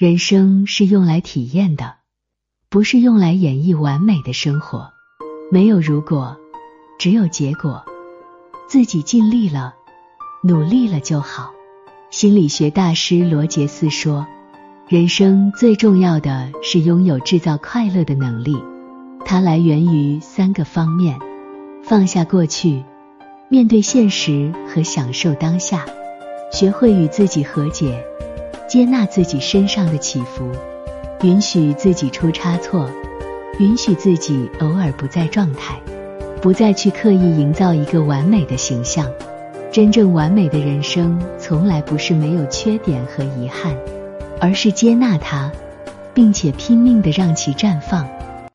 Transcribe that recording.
人生是用来体验的，不是用来演绎完美的生活。没有如果，只有结果。自己尽力了，努力了就好。心理学大师罗杰斯说：“人生最重要的是拥有制造快乐的能力，它来源于三个方面：放下过去，面对现实和享受当下，学会与自己和解。”接纳自己身上的起伏，允许自己出差错，允许自己偶尔不在状态，不再去刻意营造一个完美的形象。真正完美的人生，从来不是没有缺点和遗憾，而是接纳它，并且拼命的让其绽放。